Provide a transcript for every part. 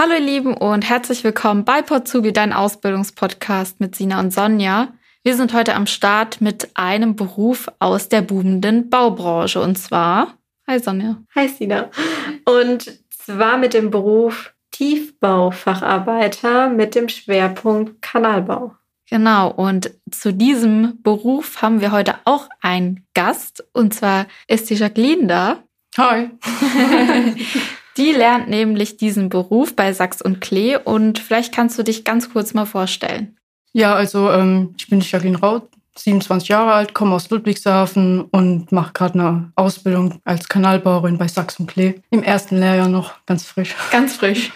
Hallo ihr Lieben und herzlich willkommen bei Potsubi, dein Ausbildungspodcast mit Sina und Sonja. Wir sind heute am Start mit einem Beruf aus der boomenden Baubranche und zwar, hi Sonja. Hi Sina. Und zwar mit dem Beruf Tiefbaufacharbeiter mit dem Schwerpunkt Kanalbau. Genau, und zu diesem Beruf haben wir heute auch einen Gast und zwar ist die Jacqueline da. Hi. Die lernt nämlich diesen Beruf bei Sachs und Klee und vielleicht kannst du dich ganz kurz mal vorstellen. Ja, also ähm, ich bin Jacqueline Raut, 27 Jahre alt, komme aus Ludwigshafen und mache gerade eine Ausbildung als Kanalbauerin bei Sachs und Klee. Im ersten Lehrjahr noch, ganz frisch. Ganz frisch.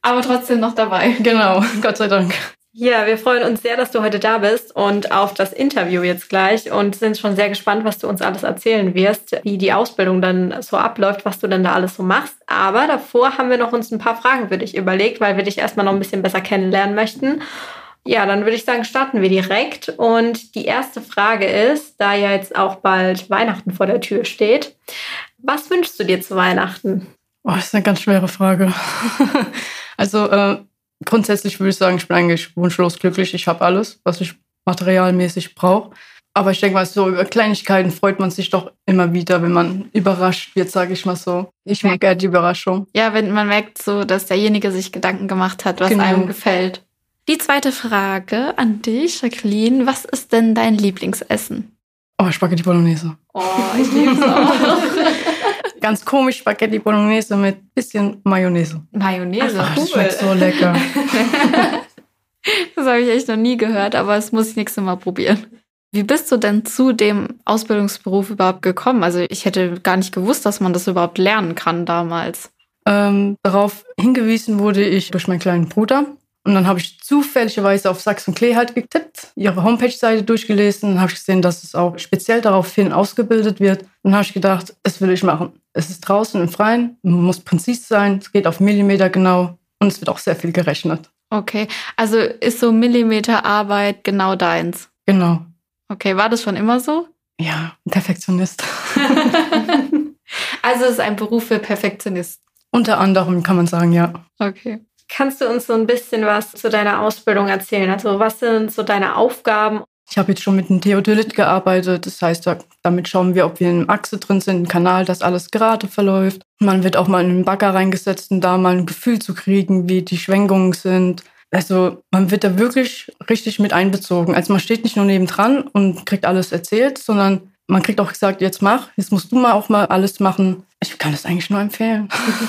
Aber trotzdem noch dabei. Genau, Gott sei Dank. Ja, wir freuen uns sehr, dass du heute da bist und auf das Interview jetzt gleich und sind schon sehr gespannt, was du uns alles erzählen wirst, wie die Ausbildung dann so abläuft, was du denn da alles so machst. Aber davor haben wir noch uns ein paar Fragen für dich überlegt, weil wir dich erstmal noch ein bisschen besser kennenlernen möchten. Ja, dann würde ich sagen, starten wir direkt. Und die erste Frage ist, da ja jetzt auch bald Weihnachten vor der Tür steht, was wünschst du dir zu Weihnachten? Oh, das ist eine ganz schwere Frage. also äh, grundsätzlich würde ich sagen, ich bin eigentlich wunschlos glücklich. Ich habe alles, was ich materialmäßig brauche. Aber ich denke mal, so über Kleinigkeiten freut man sich doch immer wieder, wenn man überrascht wird, sage ich mal so. Ich mag gerne die Überraschung. Ja, wenn man merkt so, dass derjenige sich Gedanken gemacht hat, was genau. einem gefällt. Die zweite Frage an dich, Jacqueline. Was ist denn dein Lieblingsessen? Oh, Spaghetti Bolognese. Oh, ich liebe es auch. Ganz komisch Spaghetti Bolognese mit bisschen Mayonnaise. Mayonnaise, Ach, cool. Das schmeckt so lecker. das habe ich echt noch nie gehört, aber das muss ich nächstes Mal probieren. Wie bist du denn zu dem Ausbildungsberuf überhaupt gekommen? Also ich hätte gar nicht gewusst, dass man das überhaupt lernen kann damals. Ähm, darauf hingewiesen wurde ich durch meinen kleinen Bruder. Und dann habe ich zufälligerweise auf Sachs und Klee halt getippt, ihre Homepage-Seite durchgelesen. Dann habe ich gesehen, dass es auch speziell daraufhin ausgebildet wird. Dann habe ich gedacht, das will ich machen. Es ist draußen im Freien, man muss präzise sein, es geht auf Millimeter genau und es wird auch sehr viel gerechnet. Okay, also ist so Millimeterarbeit genau deins? Genau. Okay, war das schon immer so? Ja, Perfektionist. also es ist ein Beruf für Perfektionisten. Unter anderem kann man sagen, ja. Okay. Kannst du uns so ein bisschen was zu deiner Ausbildung erzählen? Also was sind so deine Aufgaben? Ich habe jetzt schon mit einem Theodolit gearbeitet. Das heißt, damit schauen wir, ob wir in einem Achse drin sind, im Kanal, dass alles gerade verläuft. Man wird auch mal in einen Bagger reingesetzt, um da mal ein Gefühl zu kriegen, wie die Schwenkungen sind. Also man wird da wirklich richtig mit einbezogen. Also man steht nicht nur nebendran und kriegt alles erzählt, sondern man kriegt auch gesagt, jetzt mach, jetzt musst du mal auch mal alles machen. Ich kann das eigentlich nur empfehlen.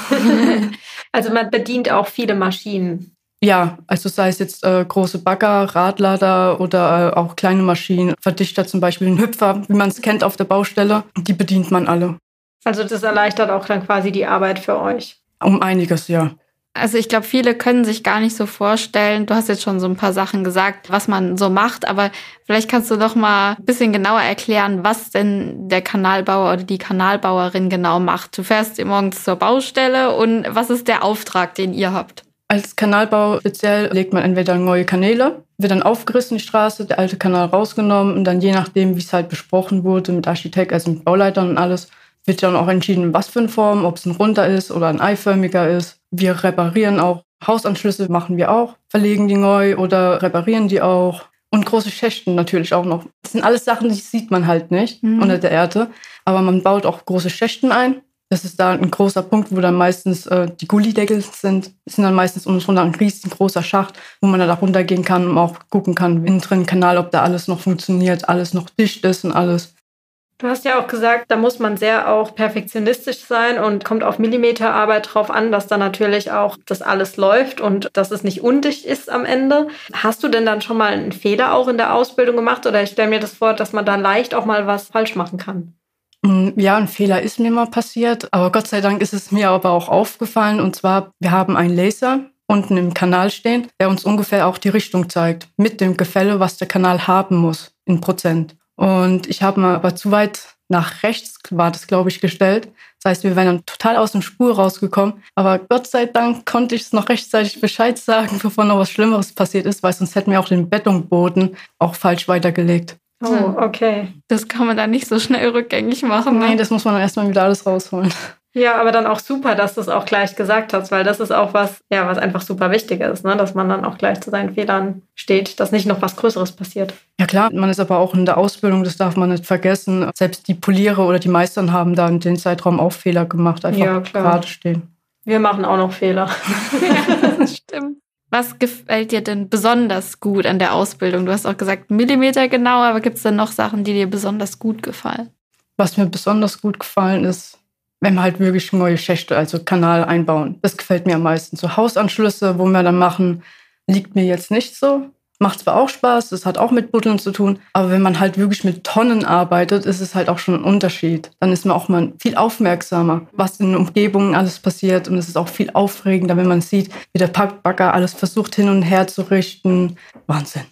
also man bedient auch viele Maschinen. Ja, also sei es jetzt äh, große Bagger, Radlader oder äh, auch kleine Maschinen, Verdichter zum Beispiel, ein Hüpfer, wie man es kennt auf der Baustelle, die bedient man alle. Also das erleichtert auch dann quasi die Arbeit für euch. Um einiges, ja. Also ich glaube, viele können sich gar nicht so vorstellen. Du hast jetzt schon so ein paar Sachen gesagt, was man so macht, aber vielleicht kannst du doch mal ein bisschen genauer erklären, was denn der Kanalbauer oder die Kanalbauerin genau macht. Du fährst morgens zur Baustelle und was ist der Auftrag, den ihr habt? Als Kanalbau speziell legt man entweder neue Kanäle, wird dann aufgerissen die Straße, der alte Kanal rausgenommen und dann je nachdem, wie es halt besprochen wurde mit Architekt, also mit Bauleitern und alles, wird dann auch entschieden, was für eine Form, ob es ein runder ist oder ein eiförmiger ist. Wir reparieren auch Hausanschlüsse, machen wir auch, verlegen die neu oder reparieren die auch. Und große Schächten natürlich auch noch. Das sind alles Sachen, die sieht man halt nicht mhm. unter der Erde. Aber man baut auch große Schächten ein. Das ist da ein großer Punkt, wo dann meistens äh, die Gullideckel sind. Das sind dann meistens unten drunter ein riesengroßer Schacht, wo man dann da runtergehen kann und auch gucken kann, innen drin Kanal, ob da alles noch funktioniert, alles noch dicht ist und alles. Du hast ja auch gesagt, da muss man sehr auch perfektionistisch sein und kommt auf Millimeterarbeit drauf an, dass da natürlich auch das alles läuft und dass es nicht undicht ist am Ende. Hast du denn dann schon mal einen Fehler auch in der Ausbildung gemacht oder ich stelle mir das vor, dass man da leicht auch mal was falsch machen kann? Mm, ja, ein Fehler ist mir mal passiert, aber Gott sei Dank ist es mir aber auch aufgefallen und zwar, wir haben einen Laser unten im Kanal stehen, der uns ungefähr auch die Richtung zeigt, mit dem Gefälle, was der Kanal haben muss in Prozent. Und ich habe mal aber zu weit nach rechts, war das, glaube ich, gestellt. Das heißt, wir wären dann total aus dem Spur rausgekommen. Aber Gott sei Dank konnte ich es noch rechtzeitig Bescheid sagen, bevor noch was Schlimmeres passiert ist, weil sonst hätten wir auch den Betonboden auch falsch weitergelegt. Oh, hm. okay. Das kann man dann nicht so schnell rückgängig machen. Ne? Nein, das muss man dann erstmal wieder alles rausholen. Ja, aber dann auch super, dass du es auch gleich gesagt hast, weil das ist auch was, ja, was einfach super wichtig ist, ne? dass man dann auch gleich zu seinen Fehlern steht, dass nicht noch was Größeres passiert. Ja klar, man ist aber auch in der Ausbildung, das darf man nicht vergessen. Selbst die Poliere oder die Meistern haben da in den Zeitraum auch Fehler gemacht, einfach ja, gerade stehen. Wir machen auch noch Fehler. das stimmt. Was gefällt dir denn besonders gut an der Ausbildung? Du hast auch gesagt, Millimeter genau, aber gibt es denn noch Sachen, die dir besonders gut gefallen? Was mir besonders gut gefallen ist, wenn wir halt wirklich neue Schächte, also Kanal einbauen. Das gefällt mir am meisten. So Hausanschlüsse, wo wir dann machen, liegt mir jetzt nicht so. Macht zwar auch Spaß, das hat auch mit Buddeln zu tun, aber wenn man halt wirklich mit Tonnen arbeitet, ist es halt auch schon ein Unterschied. Dann ist man auch mal viel aufmerksamer, was in Umgebungen alles passiert und es ist auch viel aufregender, wenn man sieht, wie der Packbagger alles versucht hin und her zu richten. Wahnsinn.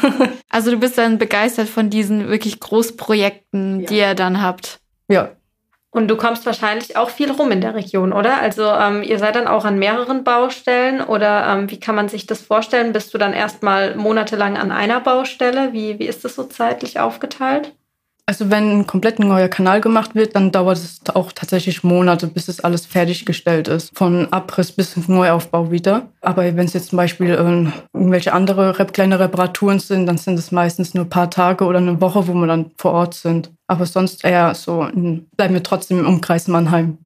also du bist dann begeistert von diesen wirklich Großprojekten, ja. die ihr dann habt. Ja, und du kommst wahrscheinlich auch viel rum in der Region, oder? Also ähm, ihr seid dann auch an mehreren Baustellen oder ähm, wie kann man sich das vorstellen? Bist du dann erstmal monatelang an einer Baustelle? Wie, wie ist das so zeitlich aufgeteilt? Also wenn ein komplett neuer Kanal gemacht wird, dann dauert es auch tatsächlich Monate, bis es alles fertiggestellt ist. Von Abriss bis Neuaufbau wieder. Aber wenn es jetzt zum Beispiel äh, irgendwelche andere kleine Reparaturen sind, dann sind es meistens nur ein paar Tage oder eine Woche, wo wir dann vor Ort sind. Aber sonst eher so, bleiben wir trotzdem im Umkreis Mannheim.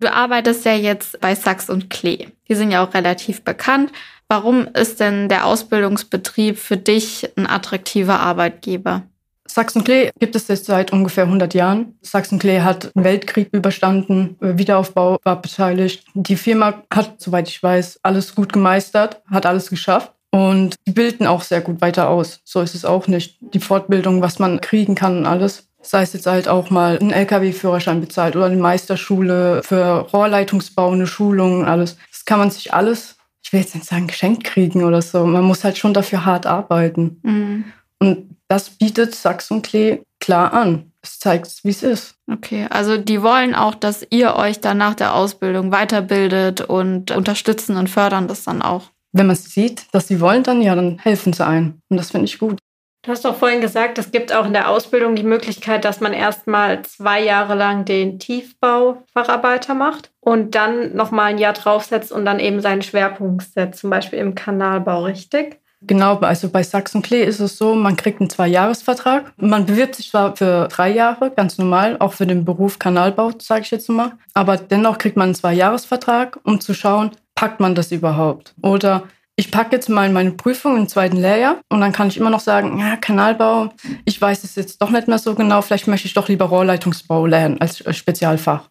Du arbeitest ja jetzt bei Sachs und Klee. Die sind ja auch relativ bekannt. Warum ist denn der Ausbildungsbetrieb für dich ein attraktiver Arbeitgeber? Sachsen-Klee gibt es jetzt seit ungefähr 100 Jahren. Sachsen-Klee hat einen Weltkrieg überstanden, Wiederaufbau war beteiligt. Die Firma hat, soweit ich weiß, alles gut gemeistert, hat alles geschafft. Und die bilden auch sehr gut weiter aus. So ist es auch nicht. Die Fortbildung, was man kriegen kann und alles. Sei es jetzt halt auch mal ein LKW-Führerschein bezahlt oder eine Meisterschule für Rohrleitungsbau, eine Schulung, alles. Das kann man sich alles, ich will jetzt nicht sagen, geschenkt kriegen oder so. Man muss halt schon dafür hart arbeiten. Mhm. Und das bietet Sachsen-Klee klar an. Es zeigt, wie es ist. Okay, also die wollen auch, dass ihr euch dann nach der Ausbildung weiterbildet und unterstützen und fördern das dann auch. Wenn man es sieht, dass sie wollen, dann ja, dann helfen sie ein. Und das finde ich gut. Du hast doch vorhin gesagt, es gibt auch in der Ausbildung die Möglichkeit, dass man erstmal zwei Jahre lang den Tiefbau-Facharbeiter macht und dann nochmal ein Jahr draufsetzt und dann eben seinen Schwerpunkt setzt, zum Beispiel im Kanalbau, richtig? Genau, also bei Sachsen Klee ist es so, man kriegt einen Zweijahresvertrag. Man bewirbt sich zwar für drei Jahre, ganz normal, auch für den Beruf Kanalbau, sage ich jetzt mal. Aber dennoch kriegt man einen Zweijahresvertrag, um zu schauen, packt man das überhaupt? Oder ich packe jetzt mal meine Prüfung im zweiten Lehrjahr und dann kann ich immer noch sagen, ja, Kanalbau, ich weiß es jetzt doch nicht mehr so genau, vielleicht möchte ich doch lieber Rohrleitungsbau lernen als Spezialfach.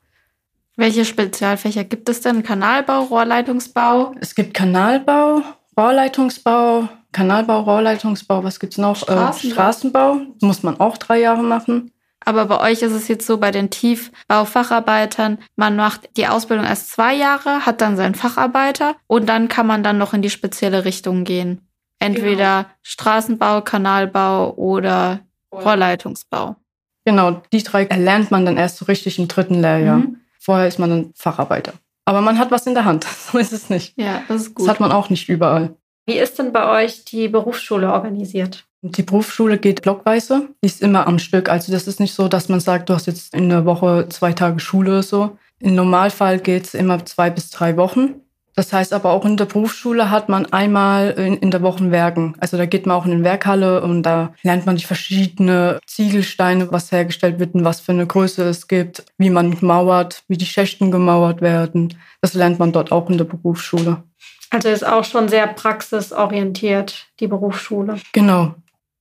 Welche Spezialfächer gibt es denn? Kanalbau, Rohrleitungsbau? Es gibt Kanalbau, Rohrleitungsbau, Kanalbau, Rohrleitungsbau, was gibt es noch? Straßenbau. Äh, Straßenbau, muss man auch drei Jahre machen. Aber bei euch ist es jetzt so, bei den Tiefbaufacharbeitern, man macht die Ausbildung erst zwei Jahre, hat dann seinen Facharbeiter und dann kann man dann noch in die spezielle Richtung gehen. Entweder genau. Straßenbau, Kanalbau oder Rohrleitungsbau. Genau, die drei erlernt man dann erst so richtig im dritten Lehrjahr. Mhm. Vorher ist man dann Facharbeiter. Aber man hat was in der Hand. So ist es nicht. Ja, das ist gut. Das hat man auch nicht überall. Wie ist denn bei euch die Berufsschule organisiert? Die Berufsschule geht blockweise. Ist immer am Stück. Also das ist nicht so, dass man sagt, du hast jetzt in der Woche zwei Tage Schule oder so. Im Normalfall geht es immer zwei bis drei Wochen. Das heißt aber auch in der Berufsschule hat man einmal in, in der Woche Werken. Also da geht man auch in den Werkhalle und da lernt man die verschiedenen Ziegelsteine, was hergestellt wird und was für eine Größe es gibt, wie man mauert, wie die Schächten gemauert werden. Das lernt man dort auch in der Berufsschule. Also ist auch schon sehr praxisorientiert, die Berufsschule. Genau.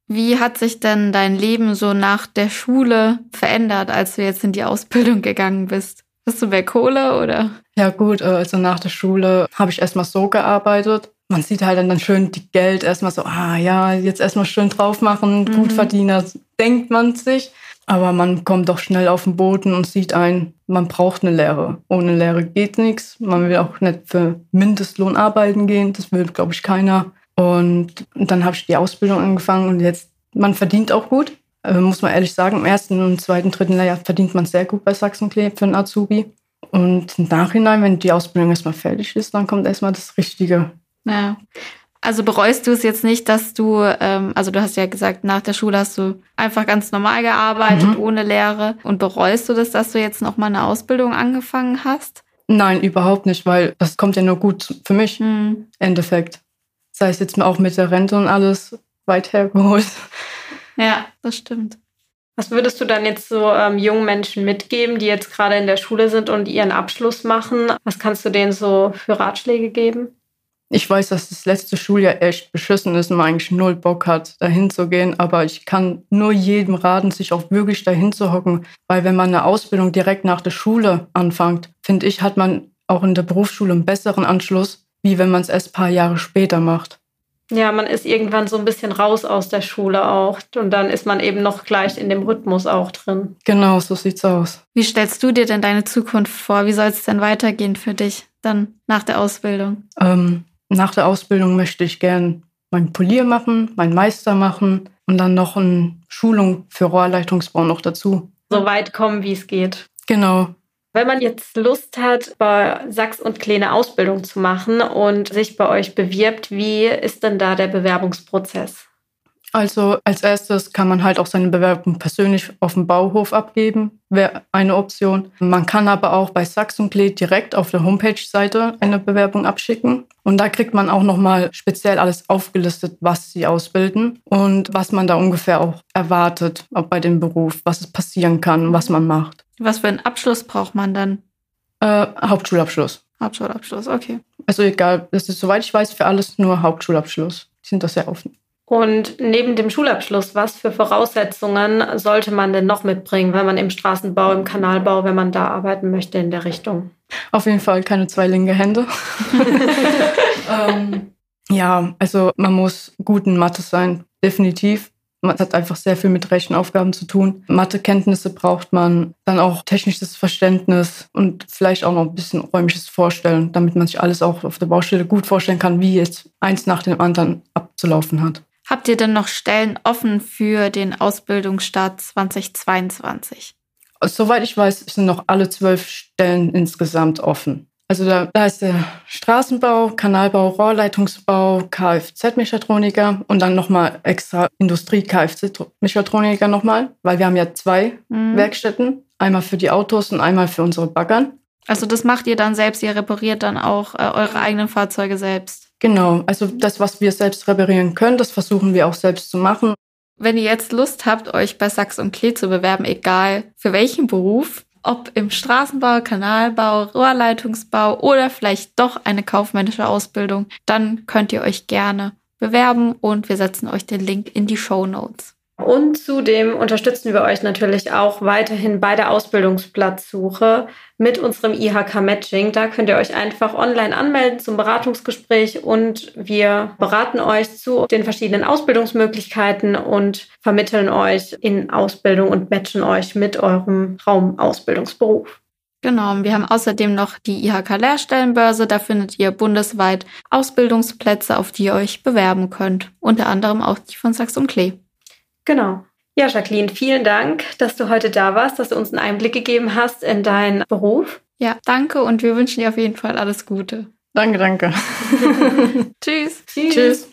Wie hat sich denn dein Leben so nach der Schule verändert, als du jetzt in die Ausbildung gegangen bist? Hast du mehr Kohle oder? Ja gut, äh, also nach der Schule habe ich erstmal so gearbeitet. Man sieht halt dann schön die Geld erstmal so, ah ja, jetzt erstmal schön drauf machen, mhm. Gutverdiener, denkt man sich. Aber man kommt doch schnell auf den Boden und sieht ein, man braucht eine Lehre. Ohne Lehre geht nichts. Man will auch nicht für Mindestlohn arbeiten gehen. Das will, glaube ich, keiner. Und dann habe ich die Ausbildung angefangen und jetzt, man verdient auch gut. Äh, muss man ehrlich sagen, im ersten und zweiten, dritten Lehrjahr verdient man sehr gut bei Sachsenklee für einen Azubi. Und im Nachhinein, wenn die Ausbildung erstmal fertig ist, dann kommt erstmal das Richtige. Ja. Also bereust du es jetzt nicht, dass du, ähm, also du hast ja gesagt, nach der Schule hast du einfach ganz normal gearbeitet, mhm. ohne Lehre. Und bereust du das, dass du jetzt noch mal eine Ausbildung angefangen hast? Nein, überhaupt nicht, weil das kommt ja nur gut für mich. Mhm. Endeffekt. Sei es jetzt auch mit der Rente und alles weit hergeholt. Ja, das stimmt. Was würdest du dann jetzt so ähm, jungen Menschen mitgeben, die jetzt gerade in der Schule sind und ihren Abschluss machen? Was kannst du denen so für Ratschläge geben? Ich weiß, dass das letzte Schuljahr echt beschissen ist und man eigentlich null Bock hat, dahin zu gehen. Aber ich kann nur jedem raten, sich auch wirklich dahin zu hocken. Weil wenn man eine Ausbildung direkt nach der Schule anfängt, finde ich, hat man auch in der Berufsschule einen besseren Anschluss, wie wenn man es erst ein paar Jahre später macht. Ja, man ist irgendwann so ein bisschen raus aus der Schule auch. Und dann ist man eben noch gleich in dem Rhythmus auch drin. Genau, so sieht's aus. Wie stellst du dir denn deine Zukunft vor? Wie soll es denn weitergehen für dich dann nach der Ausbildung? Ähm, nach der Ausbildung möchte ich gern mein Polier machen, mein Meister machen und dann noch eine Schulung für Rohrleitungsbau noch dazu. So weit kommen, wie es geht. Genau. Wenn man jetzt Lust hat, bei Sachs und Kleine Ausbildung zu machen und sich bei euch bewirbt, wie ist denn da der Bewerbungsprozess? Also als erstes kann man halt auch seine Bewerbung persönlich auf dem Bauhof abgeben, wäre eine Option. Man kann aber auch bei Sachs und Klee direkt auf der Homepage-Seite eine Bewerbung abschicken. Und da kriegt man auch nochmal speziell alles aufgelistet, was sie ausbilden und was man da ungefähr auch erwartet, auch bei dem Beruf, was es passieren kann, was man macht. Was für einen Abschluss braucht man dann? Äh, Hauptschulabschluss. Hauptschulabschluss, okay. Also egal, das ist soweit ich weiß für alles nur Hauptschulabschluss. Die sind da sehr offen. Und neben dem Schulabschluss, was für Voraussetzungen sollte man denn noch mitbringen, wenn man im Straßenbau, im Kanalbau, wenn man da arbeiten möchte in der Richtung? Auf jeden Fall keine zwei linke Hände. ähm, ja, also man muss gut in Mathe sein, definitiv. Man hat einfach sehr viel mit Rechenaufgaben zu tun. Mathekenntnisse braucht man, dann auch technisches Verständnis und vielleicht auch noch ein bisschen räumliches Vorstellen, damit man sich alles auch auf der Baustelle gut vorstellen kann, wie jetzt eins nach dem anderen abzulaufen hat. Habt ihr denn noch Stellen offen für den Ausbildungsstart 2022? Soweit ich weiß, sind noch alle zwölf Stellen insgesamt offen. Also da, da ist der Straßenbau, Kanalbau, Rohrleitungsbau, Kfz-Mechatroniker und dann nochmal extra Industrie-Kfz-Mechatroniker nochmal, weil wir haben ja zwei mhm. Werkstätten, einmal für die Autos und einmal für unsere Baggern. Also das macht ihr dann selbst, ihr repariert dann auch äh, eure eigenen Fahrzeuge selbst. Genau, also das, was wir selbst reparieren können, das versuchen wir auch selbst zu machen. Wenn ihr jetzt Lust habt, euch bei Sachs und Klee zu bewerben, egal für welchen Beruf, ob im Straßenbau, Kanalbau, Rohrleitungsbau oder vielleicht doch eine kaufmännische Ausbildung, dann könnt ihr euch gerne bewerben und wir setzen euch den Link in die Show Notes. Und zudem unterstützen wir euch natürlich auch weiterhin bei der Ausbildungsplatzsuche mit unserem IHK Matching. Da könnt ihr euch einfach online anmelden zum Beratungsgespräch und wir beraten euch zu den verschiedenen Ausbildungsmöglichkeiten und vermitteln euch in Ausbildung und matchen euch mit eurem Raumausbildungsberuf. Genau, wir haben außerdem noch die IHK Lehrstellenbörse. Da findet ihr bundesweit Ausbildungsplätze, auf die ihr euch bewerben könnt. Unter anderem auch die von Sachs und Klee. Genau. Ja, Jacqueline, vielen Dank, dass du heute da warst, dass du uns einen Einblick gegeben hast in deinen Beruf. Ja, danke und wir wünschen dir auf jeden Fall alles Gute. Danke, danke. Tschüss. Tschüss. Tschüss.